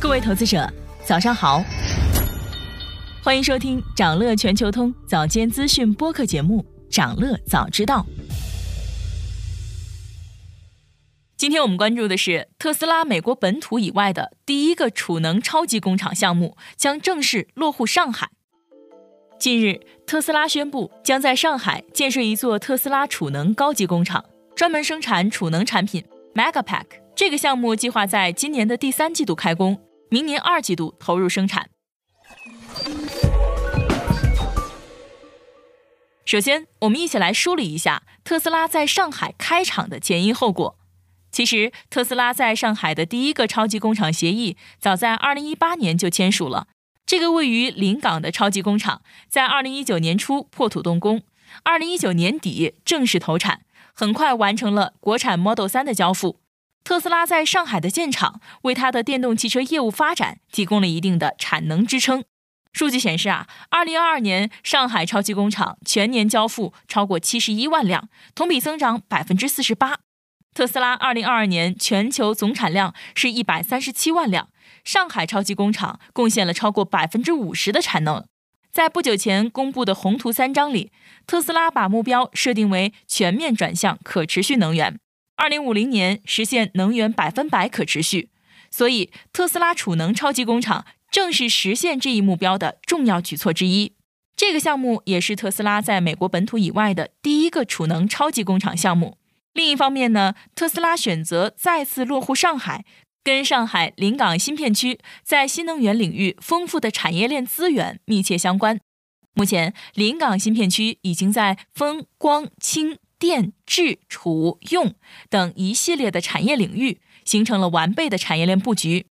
各位投资者，早上好，欢迎收听长乐全球通早间资讯播客节目《长乐早知道》。今天我们关注的是特斯拉美国本土以外的第一个储能超级工厂项目将正式落户上海。近日，特斯拉宣布将在上海建设一座特斯拉储能高级工厂，专门生产储能产品 Megapack。这个项目计划在今年的第三季度开工，明年二季度投入生产。首先，我们一起来梳理一下特斯拉在上海开厂的前因后果。其实，特斯拉在上海的第一个超级工厂协议早在2018年就签署了。这个位于临港的超级工厂在2019年初破土动工，2019年底正式投产，很快完成了国产 Model 3的交付。特斯拉在上海的建厂为它的电动汽车业务发展提供了一定的产能支撑。数据显示啊，2022年上海超级工厂全年交付超过71万辆，同比增长48%。特斯拉2022年全球总产量是一百三十七万辆，上海超级工厂贡献了超过百分之五十的产能。在不久前公布的宏图三章里，特斯拉把目标设定为全面转向可持续能源，二零五零年实现能源百分百可持续。所以，特斯拉储能超级工厂正是实现这一目标的重要举措之一。这个项目也是特斯拉在美国本土以外的第一个储能超级工厂项目。另一方面呢，特斯拉选择再次落户上海，跟上海临港新片区在新能源领域丰富的产业链资源密切相关。目前，临港新片区已经在风光氢电智储用等一系列的产业领域形成了完备的产业链布局。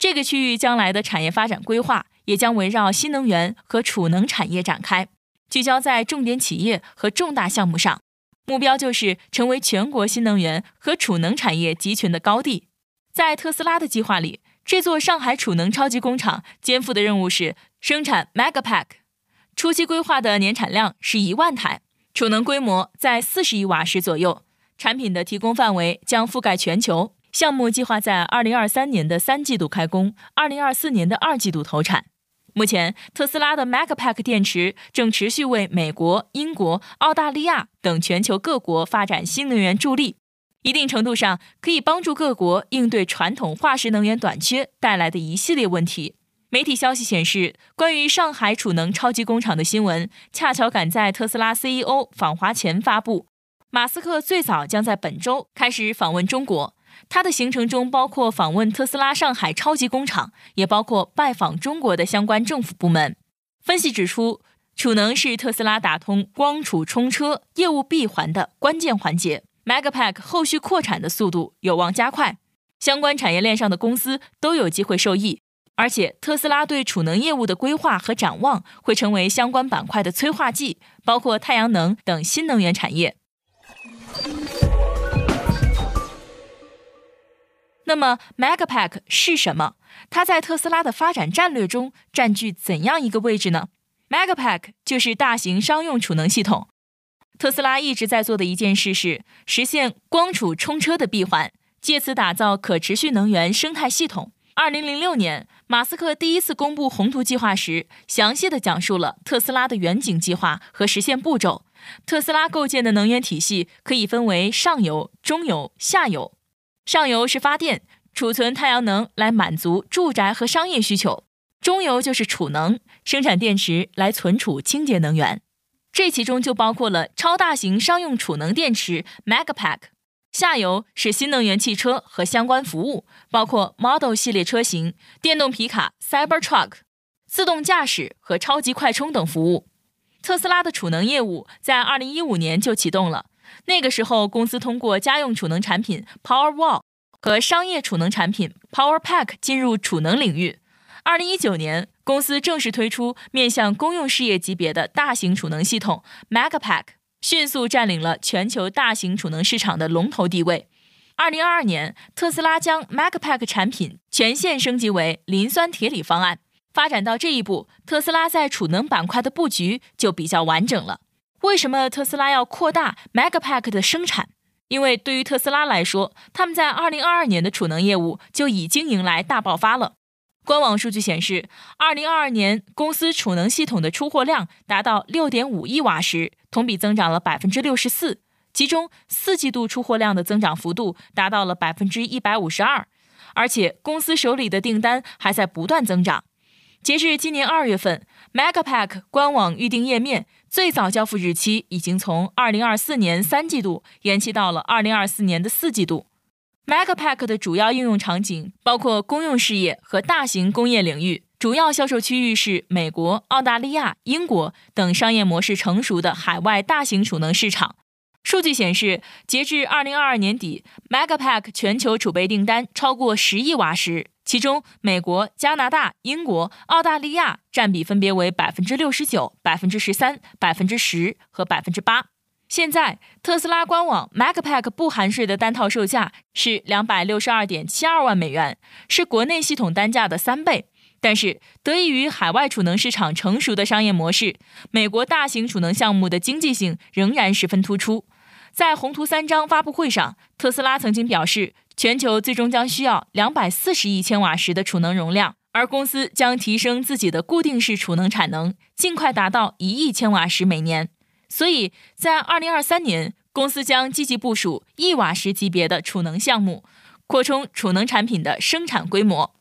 这个区域将来的产业发展规划也将围绕新能源和储能产业展开，聚焦在重点企业和重大项目上。目标就是成为全国新能源和储能产业集群的高地。在特斯拉的计划里，这座上海储能超级工厂肩负的任务是生产 Megapack，初期规划的年产量是一万台，储能规模在四十亿瓦时左右。产品的提供范围将覆盖全球。项目计划在二零二三年的三季度开工，二零二四年的二季度投产。目前，特斯拉的 Megapack 电池正持续为美国、英国、澳大利亚等全球各国发展新能源助力，一定程度上可以帮助各国应对传统化石能源短缺带来的一系列问题。媒体消息显示，关于上海储能超级工厂的新闻，恰巧赶在特斯拉 CEO 访华前发布。马斯克最早将在本周开始访问中国。他的行程中包括访问特斯拉上海超级工厂，也包括拜访中国的相关政府部门。分析指出，储能是特斯拉打通光储充车业务闭环的关键环节，Megapack 后续扩产的速度有望加快，相关产业链上的公司都有机会受益。而且，特斯拉对储能业务的规划和展望会成为相关板块的催化剂，包括太阳能等新能源产业。那么，Megapack 是什么？它在特斯拉的发展战略中占据怎样一个位置呢？Megapack 就是大型商用储能系统。特斯拉一直在做的一件事是实现光储充车的闭环，借此打造可持续能源生态系统。二零零六年，马斯克第一次公布宏图计划时，详细的讲述了特斯拉的远景计划和实现步骤。特斯拉构建的能源体系可以分为上游、中游、下游。上游是发电、储存太阳能来满足住宅和商业需求；中游就是储能，生产电池来存储清洁能源。这其中就包括了超大型商用储能电池 Megapack。下游是新能源汽车和相关服务，包括 Model 系列车型、电动皮卡 Cybertruck、自动驾驶和超级快充等服务。特斯拉的储能业务在2015年就启动了。那个时候，公司通过家用储能产品 Powerwall 和商业储能产品 Powerpack 进入储能领域。二零一九年，公司正式推出面向公用事业级别的大型储能系统 Megapack，迅速占领了全球大型储能市场的龙头地位。二零二二年，特斯拉将 Megapack 产品全线升级为磷酸铁锂方案。发展到这一步，特斯拉在储能板块的布局就比较完整了。为什么特斯拉要扩大 Megapack 的生产？因为对于特斯拉来说，他们在2022年的储能业务就已经迎来大爆发了。官网数据显示，2022年公司储能系统的出货量达到6.5亿瓦时，同比增长了64%，其中四季度出货量的增长幅度达到了152%，而且公司手里的订单还在不断增长。截至今年二月份，Megapack 官网预订页面最早交付日期已经从二零二四年三季度延期到了二零二四年的四季度。Megapack 的主要应用场景包括公用事业和大型工业领域，主要销售区域是美国、澳大利亚、英国等商业模式成熟的海外大型储能市场。数据显示，截至二零二二年底，Megapack 全球储备订单超过十亿瓦时。其中，美国、加拿大、英国、澳大利亚占比分别为百分之六十九、百分之十三、百分之十和百分之八。现在，特斯拉官网 Megapack 不含税的单套售价是两百六十二点七二万美元，是国内系统单价的三倍。但是，得益于海外储能市场成熟的商业模式，美国大型储能项目的经济性仍然十分突出。在宏图三章发布会上，特斯拉曾经表示。全球最终将需要两百四十亿千瓦时的储能容量，而公司将提升自己的固定式储能产能，尽快达到一亿千瓦时每年。所以在二零二三年，公司将积极部署亿瓦时级别的储能项目，扩充储能产品的生产规模。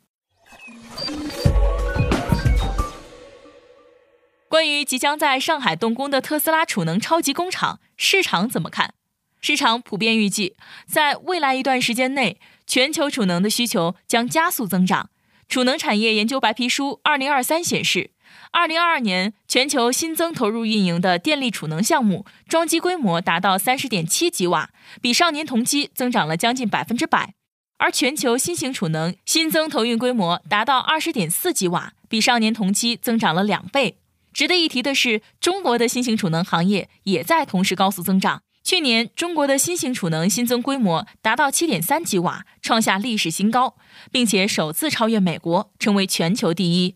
关于即将在上海动工的特斯拉储能超级工厂，市场怎么看？市场普遍预计，在未来一段时间内，全球储能的需求将加速增长。储能产业研究白皮书二零二三显示，二零二二年全球新增投入运营的电力储能项目装机规模达到三十点七吉瓦，比上年同期增长了将近百分之百。而全球新型储能新增投运规模达到二十点四吉瓦，比上年同期增长了两倍。值得一提的是，中国的新型储能行业也在同时高速增长。去年，中国的新型储能新增规模达到七点三吉瓦，创下历史新高，并且首次超越美国，成为全球第一。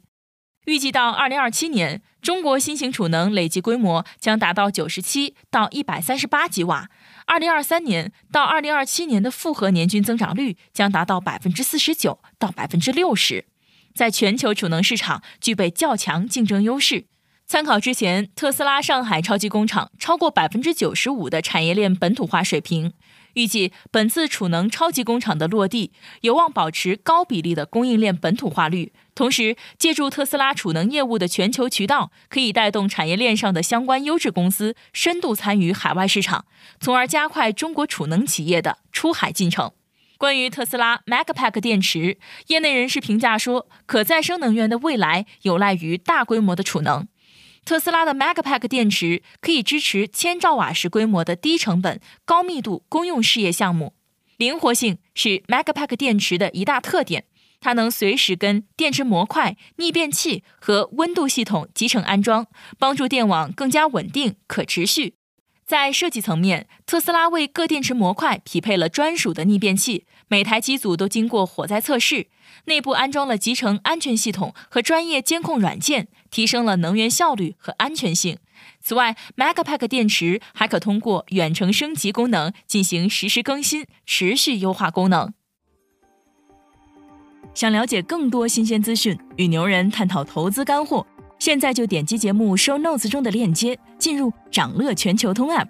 预计到二零二七年，中国新型储能累计规模将达到九十七到一百三十八吉瓦。二零二三年到二零二七年的复合年均增长率将达到百分之四十九到百分之六十，在全球储能市场具备较强竞争优势。参考之前特斯拉上海超级工厂超过百分之九十五的产业链本土化水平，预计本次储能超级工厂的落地有望保持高比例的供应链本土化率。同时，借助特斯拉储能业务的全球渠道，可以带动产业链上的相关优质公司深度参与海外市场，从而加快中国储能企业的出海进程。关于特斯拉 Megapack 电池，业内人士评价说，可再生能源的未来有赖于大规模的储能。特斯拉的 Megapack 电池可以支持千兆瓦时规模的低成本、高密度公用事业项目。灵活性是 Megapack 电池的一大特点，它能随时跟电池模块、逆变器和温度系统集成安装，帮助电网更加稳定、可持续。在设计层面，特斯拉为各电池模块匹配了专属的逆变器，每台机组都经过火灾测试，内部安装了集成安全系统和专业监控软件，提升了能源效率和安全性。此外，Megapack 电池还可通过远程升级功能进行实时更新，持续优化功能。想了解更多新鲜资讯，与牛人探讨投资干货。现在就点击节目 show notes 中的链接，进入掌乐全球通 app。